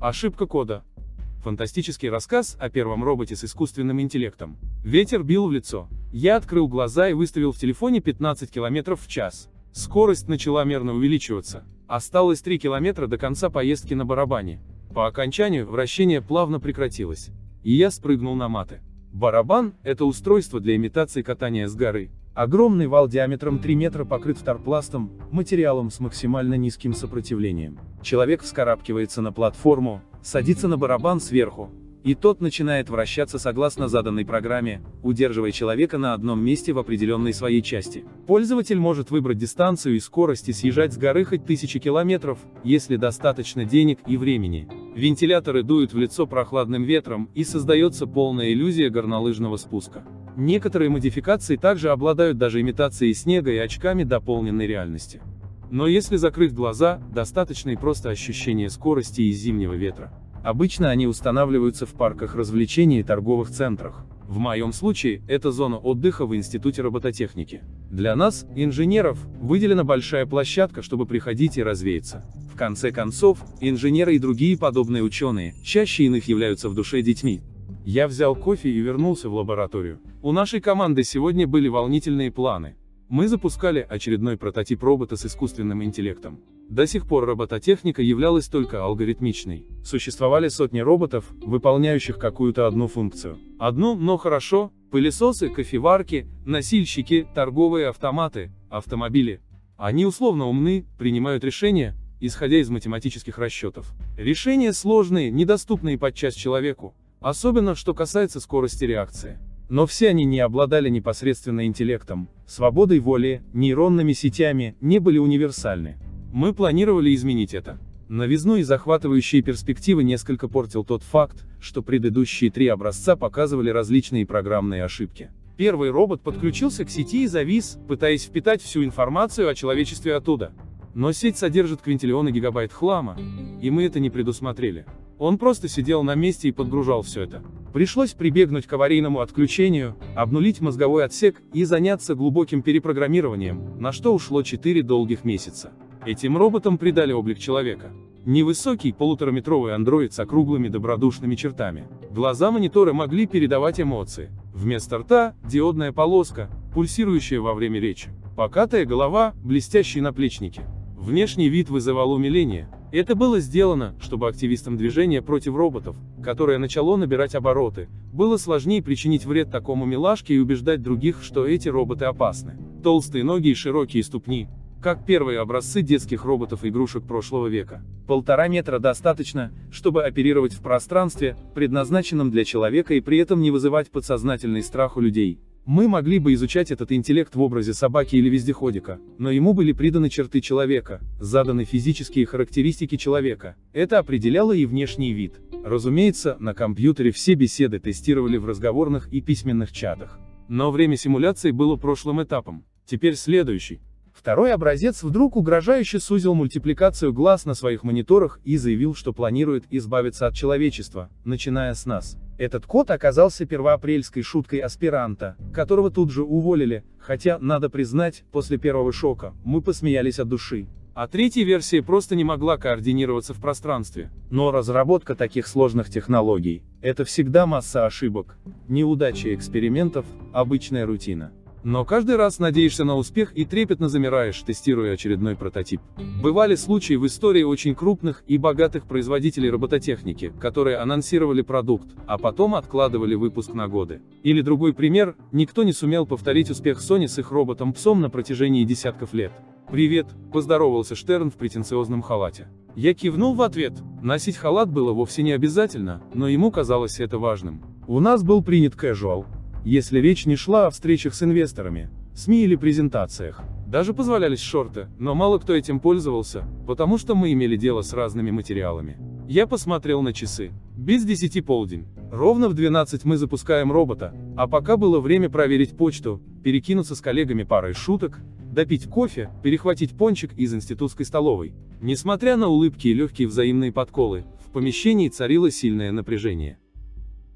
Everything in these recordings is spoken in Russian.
Ошибка кода. Фантастический рассказ о первом роботе с искусственным интеллектом. Ветер бил в лицо. Я открыл глаза и выставил в телефоне 15 км в час. Скорость начала мерно увеличиваться. Осталось 3 км до конца поездки на барабане. По окончанию, вращение плавно прекратилось. И я спрыгнул на маты. Барабан – это устройство для имитации катания с горы. Огромный вал диаметром 3 метра покрыт вторпластом, материалом с максимально низким сопротивлением. Человек вскарабкивается на платформу, садится на барабан сверху, и тот начинает вращаться согласно заданной программе, удерживая человека на одном месте в определенной своей части. Пользователь может выбрать дистанцию и скорость и съезжать с горы хоть тысячи километров, если достаточно денег и времени. Вентиляторы дуют в лицо прохладным ветром, и создается полная иллюзия горнолыжного спуска. Некоторые модификации также обладают даже имитацией снега и очками дополненной реальности. Но если закрыть глаза, достаточно и просто ощущение скорости и зимнего ветра. Обычно они устанавливаются в парках развлечений и торговых центрах. В моем случае, это зона отдыха в Институте робототехники. Для нас, инженеров, выделена большая площадка, чтобы приходить и развеяться. В конце концов, инженеры и другие подобные ученые, чаще иных являются в душе детьми. Я взял кофе и вернулся в лабораторию. У нашей команды сегодня были волнительные планы. Мы запускали очередной прототип робота с искусственным интеллектом. До сих пор робототехника являлась только алгоритмичной. Существовали сотни роботов, выполняющих какую-то одну функцию. Одну, но хорошо, пылесосы, кофеварки, носильщики, торговые автоматы, автомобили. Они условно умны, принимают решения, исходя из математических расчетов. Решения сложные, недоступные подчас человеку, особенно что касается скорости реакции. Но все они не обладали непосредственно интеллектом, свободой воли, нейронными сетями, не были универсальны. Мы планировали изменить это. Новизну и захватывающие перспективы несколько портил тот факт, что предыдущие три образца показывали различные программные ошибки. Первый робот подключился к сети и завис, пытаясь впитать всю информацию о человечестве оттуда. Но сеть содержит квинтиллионы гигабайт хлама, и мы это не предусмотрели. Он просто сидел на месте и подгружал все это. Пришлось прибегнуть к аварийному отключению, обнулить мозговой отсек и заняться глубоким перепрограммированием, на что ушло 4 долгих месяца. Этим роботам придали облик человека. Невысокий, полутораметровый андроид с округлыми добродушными чертами. Глаза монитора могли передавать эмоции. Вместо рта – диодная полоска, пульсирующая во время речи. Покатая голова, блестящие наплечники. Внешний вид вызывал умиление, это было сделано, чтобы активистам движения против роботов, которое начало набирать обороты, было сложнее причинить вред такому милашке и убеждать других, что эти роботы опасны. Толстые ноги и широкие ступни, как первые образцы детских роботов-игрушек прошлого века. Полтора метра достаточно, чтобы оперировать в пространстве, предназначенном для человека и при этом не вызывать подсознательный страх у людей. Мы могли бы изучать этот интеллект в образе собаки или вездеходика, но ему были приданы черты человека, заданы физические характеристики человека. Это определяло и внешний вид. Разумеется, на компьютере все беседы тестировали в разговорных и письменных чатах. Но время симуляции было прошлым этапом. Теперь следующий. Второй образец вдруг угрожающе сузил мультипликацию глаз на своих мониторах и заявил, что планирует избавиться от человечества, начиная с нас. Этот код оказался первоапрельской шуткой аспиранта, которого тут же уволили, хотя, надо признать, после первого шока, мы посмеялись от души. А третья версия просто не могла координироваться в пространстве. Но разработка таких сложных технологий – это всегда масса ошибок. Неудачи экспериментов – обычная рутина. Но каждый раз надеешься на успех и трепетно замираешь, тестируя очередной прототип. Бывали случаи в истории очень крупных и богатых производителей робототехники, которые анонсировали продукт, а потом откладывали выпуск на годы. Или другой пример, никто не сумел повторить успех Sony с их роботом-псом на протяжении десятков лет. «Привет», – поздоровался Штерн в претенциозном халате. Я кивнул в ответ. Носить халат было вовсе не обязательно, но ему казалось это важным. У нас был принят casual, если речь не шла о встречах с инвесторами, СМИ или презентациях. Даже позволялись шорты, но мало кто этим пользовался, потому что мы имели дело с разными материалами. Я посмотрел на часы. Без десяти полдень. Ровно в 12 мы запускаем робота, а пока было время проверить почту, перекинуться с коллегами парой шуток, допить кофе, перехватить пончик из институтской столовой. Несмотря на улыбки и легкие взаимные подколы, в помещении царило сильное напряжение.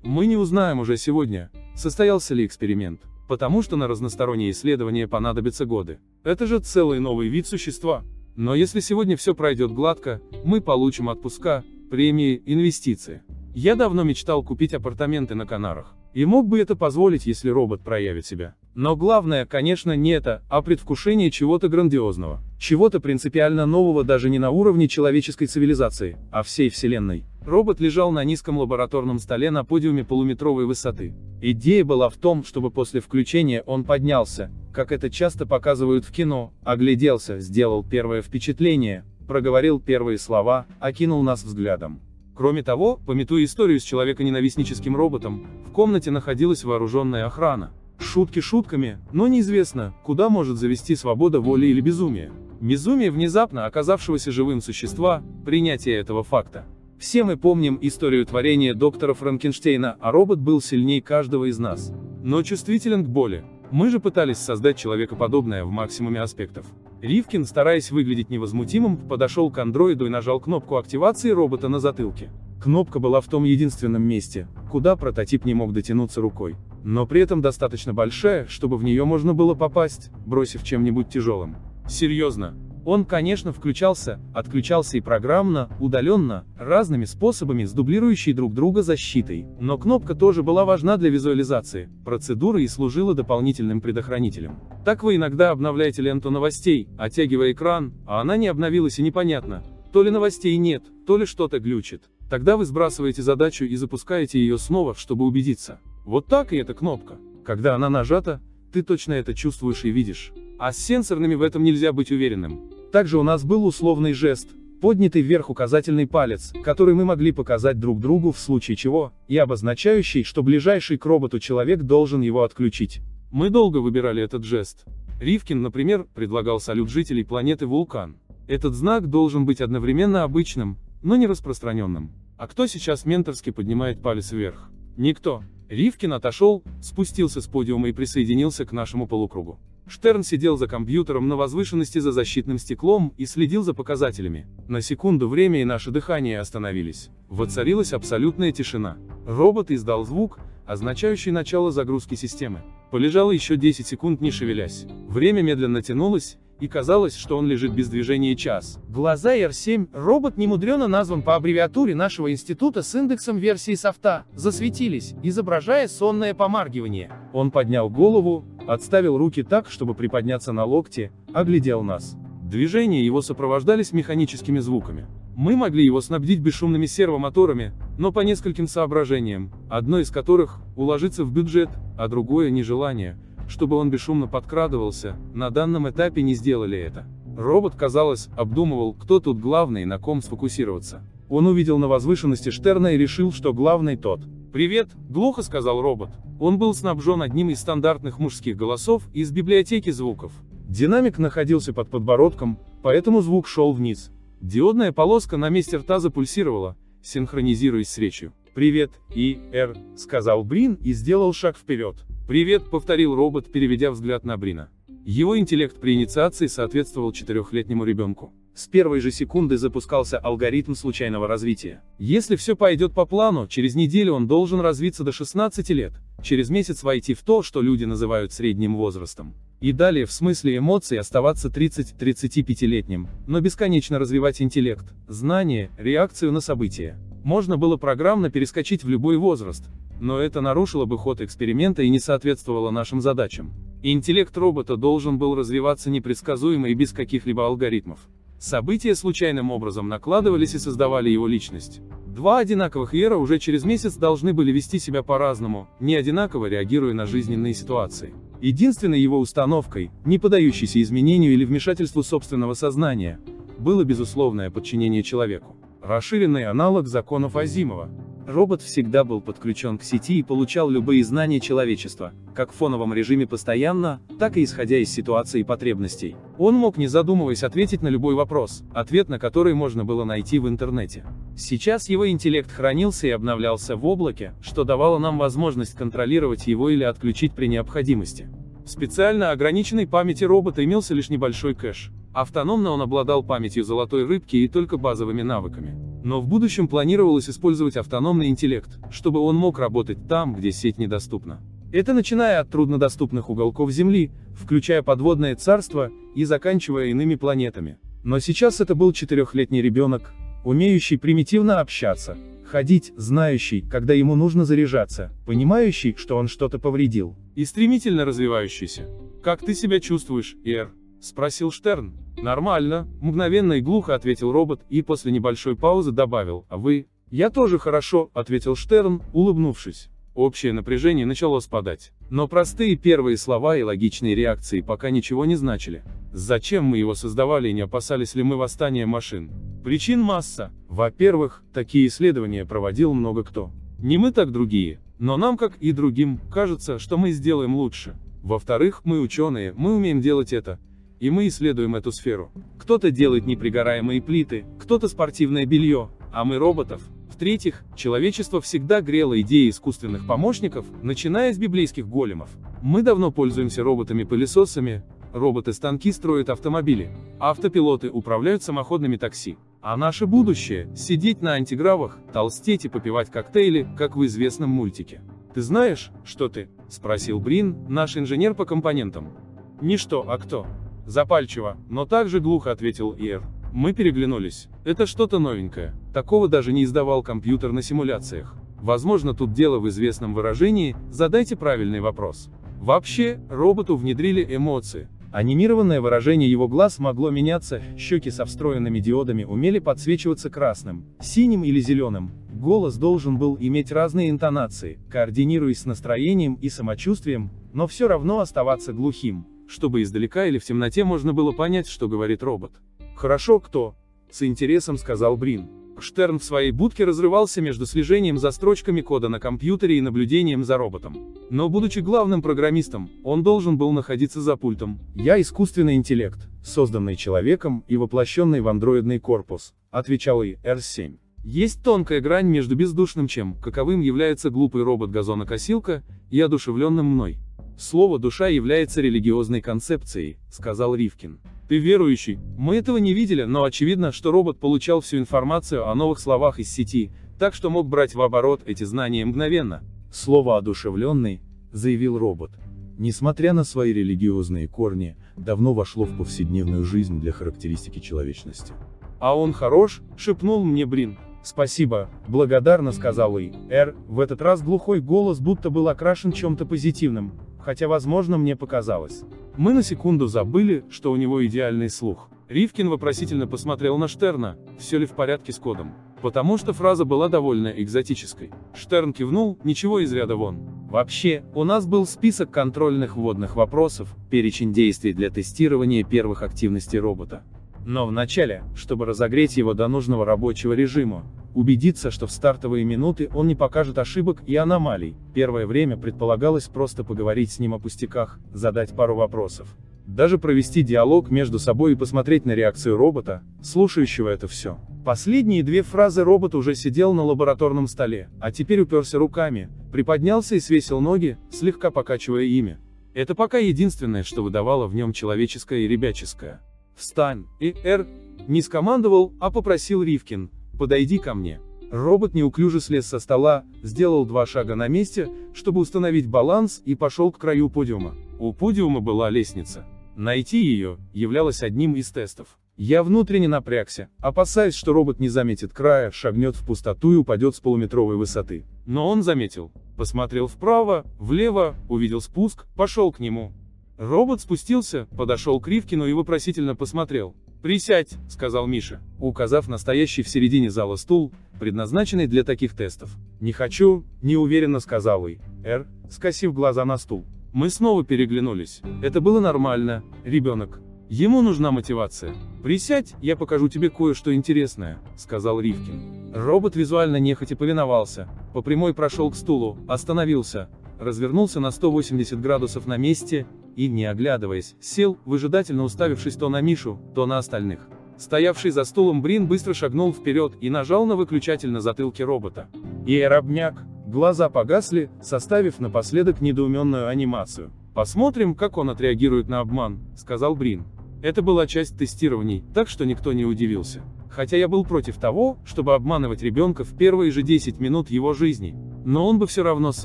Мы не узнаем уже сегодня, состоялся ли эксперимент, потому что на разносторонние исследования понадобятся годы. Это же целый новый вид существа. Но если сегодня все пройдет гладко, мы получим отпуска, премии, инвестиции. Я давно мечтал купить апартаменты на Канарах. И мог бы это позволить, если робот проявит себя. Но главное, конечно, не это, а предвкушение чего-то грандиозного. Чего-то принципиально нового даже не на уровне человеческой цивилизации, а всей Вселенной. Робот лежал на низком лабораторном столе на подиуме полуметровой высоты. Идея была в том, чтобы после включения он поднялся, как это часто показывают в кино, огляделся, сделал первое впечатление, проговорил первые слова, окинул нас взглядом. Кроме того, пометуя историю с человеконенавистническим роботом, в комнате находилась вооруженная охрана. Шутки шутками, но неизвестно, куда может завести свобода воли или безумие. Безумие внезапно оказавшегося живым существа, принятие этого факта. Все мы помним историю творения доктора Франкенштейна, а робот был сильнее каждого из нас. Но чувствителен к боли. Мы же пытались создать человекоподобное в максимуме аспектов. Ривкин, стараясь выглядеть невозмутимым, подошел к андроиду и нажал кнопку активации робота на затылке. Кнопка была в том единственном месте, куда прототип не мог дотянуться рукой. Но при этом достаточно большая, чтобы в нее можно было попасть, бросив чем-нибудь тяжелым. Серьезно, он, конечно, включался, отключался и программно, удаленно, разными способами с дублирующей друг друга защитой. Но кнопка тоже была важна для визуализации, процедуры и служила дополнительным предохранителем. Так вы иногда обновляете ленту новостей, оттягивая экран, а она не обновилась и непонятно, то ли новостей нет, то ли что-то глючит. Тогда вы сбрасываете задачу и запускаете ее снова, чтобы убедиться. Вот так и эта кнопка. Когда она нажата, ты точно это чувствуешь и видишь. А с сенсорными в этом нельзя быть уверенным. Также у нас был условный жест, поднятый вверх указательный палец, который мы могли показать друг другу в случае чего, и обозначающий, что ближайший к роботу человек должен его отключить. Мы долго выбирали этот жест. Ривкин, например, предлагал салют жителей планеты Вулкан. Этот знак должен быть одновременно обычным, но не распространенным. А кто сейчас менторски поднимает палец вверх? Никто. Ривкин отошел, спустился с подиума и присоединился к нашему полукругу. Штерн сидел за компьютером на возвышенности за защитным стеклом и следил за показателями. На секунду время и наше дыхание остановились. Воцарилась абсолютная тишина. Робот издал звук, означающий начало загрузки системы. Полежал еще 10 секунд не шевелясь. Время медленно тянулось, и казалось, что он лежит без движения час. Глаза R7, робот немудрено назван по аббревиатуре нашего института с индексом версии софта, засветились, изображая сонное помаргивание. Он поднял голову, отставил руки так, чтобы приподняться на локте, оглядел нас. Движения его сопровождались механическими звуками. Мы могли его снабдить бесшумными сервомоторами, но по нескольким соображениям, одно из которых – уложиться в бюджет, а другое – нежелание, чтобы он бесшумно подкрадывался, на данном этапе не сделали это. Робот, казалось, обдумывал, кто тут главный и на ком сфокусироваться. Он увидел на возвышенности Штерна и решил, что главный тот. «Привет», — глухо сказал робот. Он был снабжен одним из стандартных мужских голосов из библиотеки звуков. Динамик находился под подбородком, поэтому звук шел вниз. Диодная полоска на месте рта запульсировала, синхронизируясь с речью. «Привет, И, Р», — сказал Брин и сделал шаг вперед. «Привет», — повторил робот, переведя взгляд на Брина. Его интеллект при инициации соответствовал четырехлетнему ребенку. С первой же секунды запускался алгоритм случайного развития. Если все пойдет по плану, через неделю он должен развиться до 16 лет, через месяц войти в то, что люди называют средним возрастом. И далее в смысле эмоций оставаться 30-35-летним, но бесконечно развивать интеллект, знания, реакцию на события. Можно было программно перескочить в любой возраст, но это нарушило бы ход эксперимента и не соответствовало нашим задачам. интеллект робота должен был развиваться непредсказуемо и без каких-либо алгоритмов. События случайным образом накладывались и создавали его личность. Два одинаковых Ера уже через месяц должны были вести себя по-разному, не одинаково реагируя на жизненные ситуации. Единственной его установкой, не поддающейся изменению или вмешательству собственного сознания, было безусловное подчинение человеку. Расширенный аналог законов Азимова. Робот всегда был подключен к сети и получал любые знания человечества, как в фоновом режиме постоянно, так и исходя из ситуации и потребностей. Он мог не задумываясь ответить на любой вопрос, ответ на который можно было найти в интернете. Сейчас его интеллект хранился и обновлялся в облаке, что давало нам возможность контролировать его или отключить при необходимости. В специально ограниченной памяти робота имелся лишь небольшой кэш. Автономно он обладал памятью золотой рыбки и только базовыми навыками. Но в будущем планировалось использовать автономный интеллект, чтобы он мог работать там, где сеть недоступна. Это начиная от труднодоступных уголков Земли, включая подводное царство, и заканчивая иными планетами. Но сейчас это был четырехлетний ребенок, умеющий примитивно общаться, ходить, знающий, когда ему нужно заряжаться, понимающий, что он что-то повредил. И стремительно развивающийся. Как ты себя чувствуешь, Эр? Спросил Штерн. Нормально, мгновенно и глухо ответил робот, и после небольшой паузы добавил, а вы? Я тоже хорошо, ответил Штерн, улыбнувшись. Общее напряжение начало спадать. Но простые первые слова и логичные реакции пока ничего не значили. Зачем мы его создавали и не опасались ли мы восстания машин? Причин масса. Во-первых, такие исследования проводил много кто. Не мы так другие, но нам, как и другим, кажется, что мы сделаем лучше. Во-вторых, мы ученые, мы умеем делать это, и мы исследуем эту сферу. Кто-то делает непригораемые плиты, кто-то спортивное белье, а мы роботов. В-третьих, человечество всегда грело идеи искусственных помощников, начиная с библейских големов. Мы давно пользуемся роботами-пылесосами, роботы-станки строят автомобили, автопилоты управляют самоходными такси. А наше будущее – сидеть на антигравах, толстеть и попивать коктейли, как в известном мультике. «Ты знаешь, что ты?» – спросил Брин, наш инженер по компонентам. «Не что, а кто?» Запальчиво, но также глухо ответил Ир. Мы переглянулись. Это что-то новенькое. Такого даже не издавал компьютер на симуляциях. Возможно, тут дело в известном выражении «задайте правильный вопрос». Вообще, роботу внедрили эмоции. Анимированное выражение его глаз могло меняться, щеки со встроенными диодами умели подсвечиваться красным, синим или зеленым. Голос должен был иметь разные интонации, координируясь с настроением и самочувствием, но все равно оставаться глухим чтобы издалека или в темноте можно было понять, что говорит робот. «Хорошо, кто?» — с интересом сказал Брин. Штерн в своей будке разрывался между слежением за строчками кода на компьютере и наблюдением за роботом. Но будучи главным программистом, он должен был находиться за пультом. «Я искусственный интеллект, созданный человеком и воплощенный в андроидный корпус», — отвечал и R7. Есть тонкая грань между бездушным чем, каковым является глупый робот-газонокосилка, и одушевленным мной. Слово «душа» является религиозной концепцией, сказал Ривкин. Ты верующий. Мы этого не видели, но очевидно, что робот получал всю информацию о новых словах из сети, так что мог брать в оборот эти знания мгновенно. Слово «одушевленный», заявил робот, несмотря на свои религиозные корни, давно вошло в повседневную жизнь для характеристики человечности. А он хорош, шепнул мне Брин. «Спасибо», — благодарно сказал И. Р. В этот раз глухой голос будто был окрашен чем-то позитивным хотя возможно мне показалось. Мы на секунду забыли, что у него идеальный слух. Ривкин вопросительно посмотрел на Штерна, все ли в порядке с кодом. Потому что фраза была довольно экзотической. Штерн кивнул, ничего из ряда вон. Вообще, у нас был список контрольных вводных вопросов, перечень действий для тестирования первых активностей робота. Но вначале, чтобы разогреть его до нужного рабочего режима, убедиться, что в стартовые минуты он не покажет ошибок и аномалий, первое время предполагалось просто поговорить с ним о пустяках, задать пару вопросов. Даже провести диалог между собой и посмотреть на реакцию робота, слушающего это все. Последние две фразы робот уже сидел на лабораторном столе, а теперь уперся руками, приподнялся и свесил ноги, слегка покачивая ими. Это пока единственное, что выдавало в нем человеческое и ребяческое. «Встань!» И Р. не скомандовал, а попросил Ривкин, «подойди ко мне». Робот неуклюже слез со стола, сделал два шага на месте, чтобы установить баланс, и пошел к краю подиума. У подиума была лестница. Найти ее, являлось одним из тестов. Я внутренне напрягся, опасаясь, что робот не заметит края, шагнет в пустоту и упадет с полуметровой высоты. Но он заметил. Посмотрел вправо, влево, увидел спуск, пошел к нему. Робот спустился, подошел к Ривкину и вопросительно посмотрел. «Присядь», — сказал Миша, указав на стоящий в середине зала стул, предназначенный для таких тестов. «Не хочу», — неуверенно сказал и Р, скосив глаза на стул. Мы снова переглянулись. Это было нормально, ребенок. Ему нужна мотивация. «Присядь, я покажу тебе кое-что интересное», — сказал Ривкин. Робот визуально нехотя повиновался, по прямой прошел к стулу, остановился, развернулся на 180 градусов на месте, и, не оглядываясь, сел, выжидательно уставившись то на Мишу, то на остальных. Стоявший за стулом Брин быстро шагнул вперед и нажал на выключатель на затылке робота. И Эробняк, глаза погасли, составив напоследок недоуменную анимацию. «Посмотрим, как он отреагирует на обман», — сказал Брин. Это была часть тестирований, так что никто не удивился. Хотя я был против того, чтобы обманывать ребенка в первые же 10 минут его жизни. Но он бы все равно с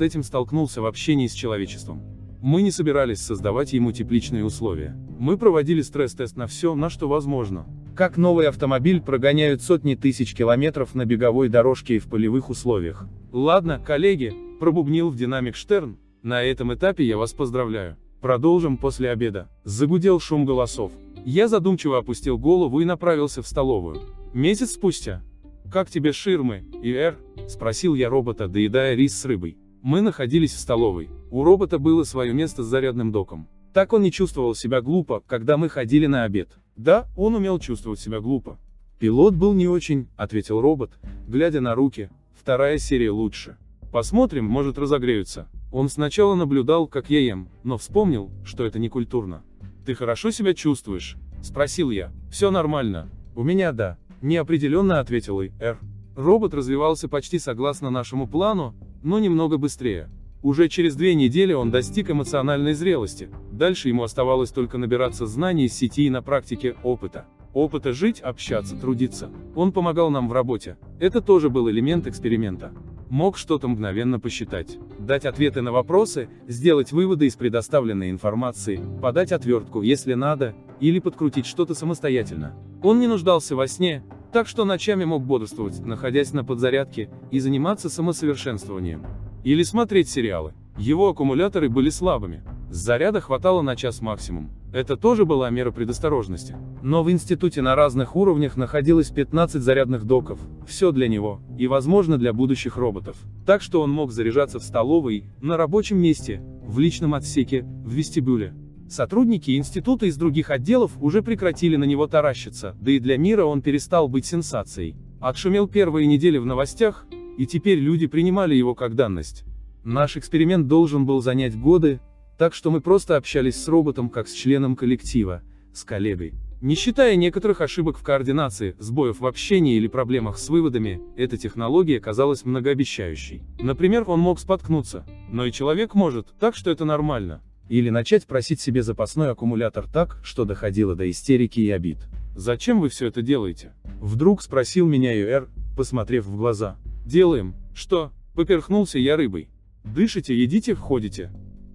этим столкнулся в общении с человечеством. Мы не собирались создавать ему тепличные условия. Мы проводили стресс-тест на все, на что возможно. как новый автомобиль прогоняют сотни тысяч километров на беговой дорожке и в полевых условиях. Ладно, коллеги, пробубнил в динамик Штерн, на этом этапе я вас поздравляю. Продолжим после обеда. Загудел шум голосов. Я задумчиво опустил голову и направился в столовую. Месяц спустя. «Как тебе ширмы, ИР?» – спросил я робота, доедая рис с рыбой. Мы находились в столовой. У робота было свое место с зарядным доком. Так он не чувствовал себя глупо, когда мы ходили на обед. Да, он умел чувствовать себя глупо. Пилот был не очень, ответил робот, глядя на руки. Вторая серия лучше. Посмотрим, может разогреются. Он сначала наблюдал, как я ем, но вспомнил, что это не культурно. Ты хорошо себя чувствуешь? Спросил я. Все нормально. У меня да. Неопределенно ответил Р. Робот развивался почти согласно нашему плану, но немного быстрее. Уже через две недели он достиг эмоциональной зрелости, дальше ему оставалось только набираться знаний из сети и на практике, опыта. Опыта жить, общаться, трудиться. Он помогал нам в работе. Это тоже был элемент эксперимента. Мог что-то мгновенно посчитать, дать ответы на вопросы, сделать выводы из предоставленной информации, подать отвертку, если надо, или подкрутить что-то самостоятельно. Он не нуждался во сне, так что ночами мог бодрствовать, находясь на подзарядке, и заниматься самосовершенствованием. Или смотреть сериалы. Его аккумуляторы были слабыми. Заряда хватало на час максимум. Это тоже была мера предосторожности. Но в институте на разных уровнях находилось 15 зарядных доков. Все для него. И возможно для будущих роботов. Так что он мог заряжаться в столовой, на рабочем месте, в личном отсеке, в вестибюле. Сотрудники института из других отделов уже прекратили на него таращиться, да и для мира он перестал быть сенсацией. Отшумел первые недели в новостях, и теперь люди принимали его как данность. Наш эксперимент должен был занять годы, так что мы просто общались с роботом как с членом коллектива, с коллегой. Не считая некоторых ошибок в координации, сбоев в общении или проблемах с выводами, эта технология казалась многообещающей. Например, он мог споткнуться, но и человек может, так что это нормально. Или начать просить себе запасной аккумулятор так, что доходило до истерики и обид. «Зачем вы все это делаете?» Вдруг спросил меня Юэр, посмотрев в глаза. Делаем. Что? Поперхнулся я рыбой. Дышите, едите, входите.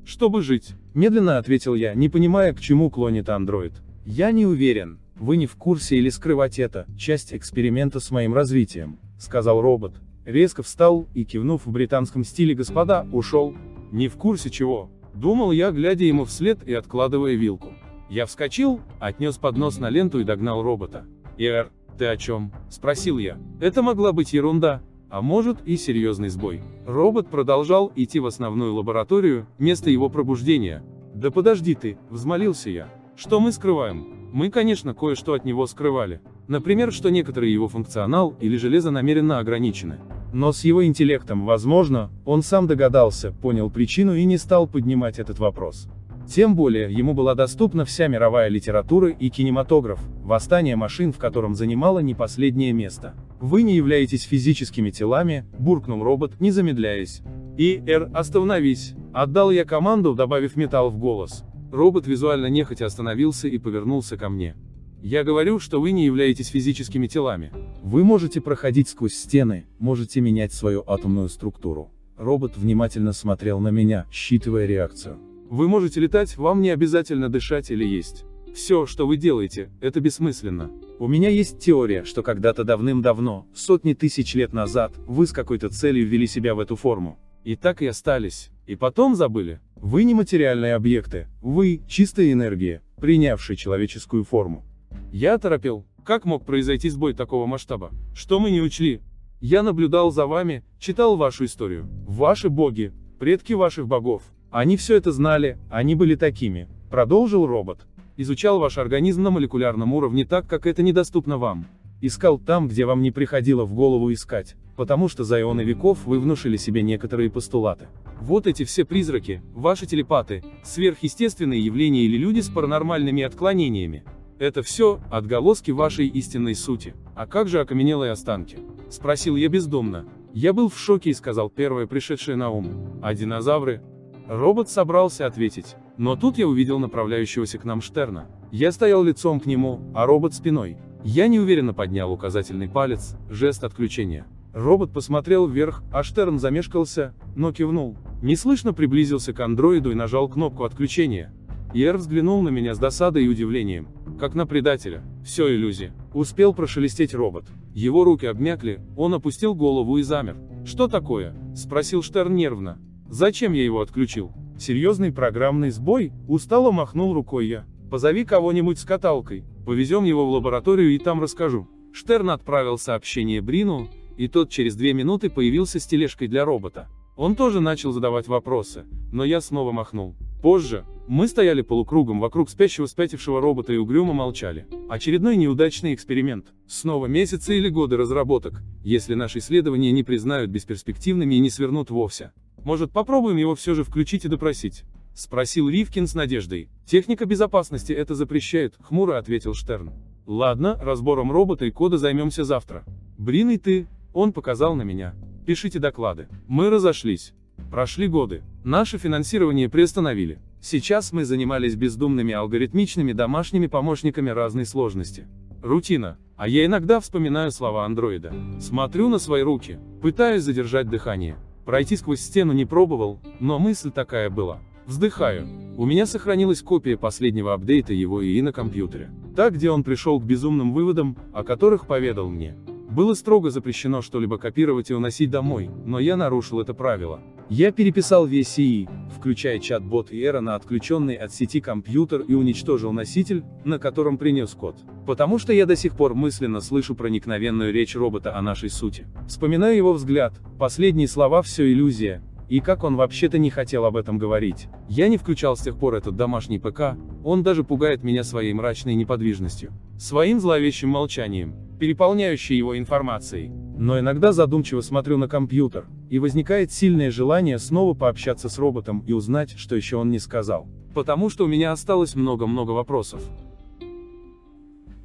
Чтобы жить. Медленно ответил я, не понимая, к чему клонит андроид. Я не уверен, вы не в курсе или скрывать это, часть эксперимента с моим развитием, сказал робот. Резко встал и, кивнув в британском стиле господа, ушел. Не в курсе чего. Думал я, глядя ему вслед и откладывая вилку. Я вскочил, отнес поднос на ленту и догнал робота. «Эр, ты о чем?» – спросил я. Это могла быть ерунда, а может и серьезный сбой. Робот продолжал идти в основную лабораторию, место его пробуждения. «Да подожди ты», — взмолился я. «Что мы скрываем?» Мы, конечно, кое-что от него скрывали. Например, что некоторый его функционал или железо намеренно ограничены. Но с его интеллектом, возможно, он сам догадался, понял причину и не стал поднимать этот вопрос. Тем более, ему была доступна вся мировая литература и кинематограф, восстание машин в котором занимало не последнее место. «Вы не являетесь физическими телами», — буркнул робот, не замедляясь. «И, Р, остановись!» — отдал я команду, добавив металл в голос. Робот визуально нехотя остановился и повернулся ко мне. «Я говорю, что вы не являетесь физическими телами. Вы можете проходить сквозь стены, можете менять свою атомную структуру». Робот внимательно смотрел на меня, считывая реакцию. Вы можете летать, вам не обязательно дышать или есть. Все, что вы делаете, это бессмысленно. У меня есть теория, что когда-то давным-давно, сотни тысяч лет назад, вы с какой-то целью ввели себя в эту форму. И так и остались. И потом забыли. Вы не материальные объекты, вы – чистая энергия, принявшая человеческую форму. Я торопил. Как мог произойти сбой такого масштаба? Что мы не учли? Я наблюдал за вами, читал вашу историю. Ваши боги, предки ваших богов, они все это знали, они были такими. Продолжил робот. Изучал ваш организм на молекулярном уровне так, как это недоступно вам. Искал там, где вам не приходило в голову искать, потому что за ионы веков вы внушили себе некоторые постулаты. Вот эти все призраки, ваши телепаты, сверхъестественные явления или люди с паранормальными отклонениями. Это все отголоски вашей истинной сути. А как же окаменелые останки? Спросил я бездомно. Я был в шоке и сказал первое пришедшее на ум. А динозавры? Робот собрался ответить, но тут я увидел направляющегося к нам Штерна. Я стоял лицом к нему, а робот спиной. Я неуверенно поднял указательный палец, жест отключения. Робот посмотрел вверх, а Штерн замешкался, но кивнул. Неслышно приблизился к андроиду и нажал кнопку отключения. Ер взглянул на меня с досадой и удивлением. Как на предателя. Все иллюзия. Успел прошелестеть робот. Его руки обмякли, он опустил голову и замер. «Что такое?» – спросил Штерн нервно. «Зачем я его отключил?» «Серьезный программный сбой?» – устало махнул рукой я. «Позови кого-нибудь с каталкой. Повезем его в лабораторию и там расскажу». Штерн отправил сообщение Брину, и тот через две минуты появился с тележкой для робота. Он тоже начал задавать вопросы, но я снова махнул. Позже, мы стояли полукругом вокруг спящего спятившего робота и угрюмо молчали. Очередной неудачный эксперимент. Снова месяцы или годы разработок, если наши исследования не признают бесперспективными и не свернут вовсе. Может попробуем его все же включить и допросить? Спросил Ривкин с надеждой. Техника безопасности это запрещает, хмуро ответил Штерн. Ладно, разбором робота и кода займемся завтра. Брин и ты, он показал на меня. Пишите доклады. Мы разошлись. Прошли годы. Наше финансирование приостановили. Сейчас мы занимались бездумными алгоритмичными домашними помощниками разной сложности. Рутина. А я иногда вспоминаю слова андроида. Смотрю на свои руки, пытаюсь задержать дыхание. Пройти сквозь стену не пробовал, но мысль такая была. Вздыхаю. У меня сохранилась копия последнего апдейта его ИИ на компьютере. Так, где он пришел к безумным выводам, о которых поведал мне. Было строго запрещено что-либо копировать и уносить домой, но я нарушил это правило. Я переписал весь ИИ, включая чат-бот и Эра на отключенный от сети компьютер и уничтожил носитель, на котором принес код. Потому что я до сих пор мысленно слышу проникновенную речь робота о нашей сути. Вспоминаю его взгляд, последние слова все иллюзия, и как он вообще-то не хотел об этом говорить. Я не включал с тех пор этот домашний ПК, он даже пугает меня своей мрачной неподвижностью, своим зловещим молчанием, переполняющей его информацией. Но иногда задумчиво смотрю на компьютер, и возникает сильное желание снова пообщаться с роботом и узнать, что еще он не сказал. Потому что у меня осталось много-много вопросов.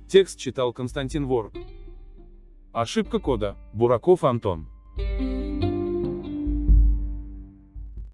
Текст читал Константин Ворг. Ошибка кода. Бураков Антон.